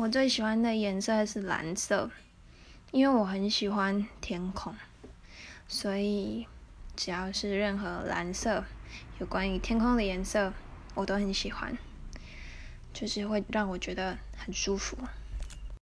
我最喜欢的颜色是蓝色因为我很喜欢天空所以只要是任何蓝色有关于天空的颜色我都很喜欢就是会让我觉得很舒服。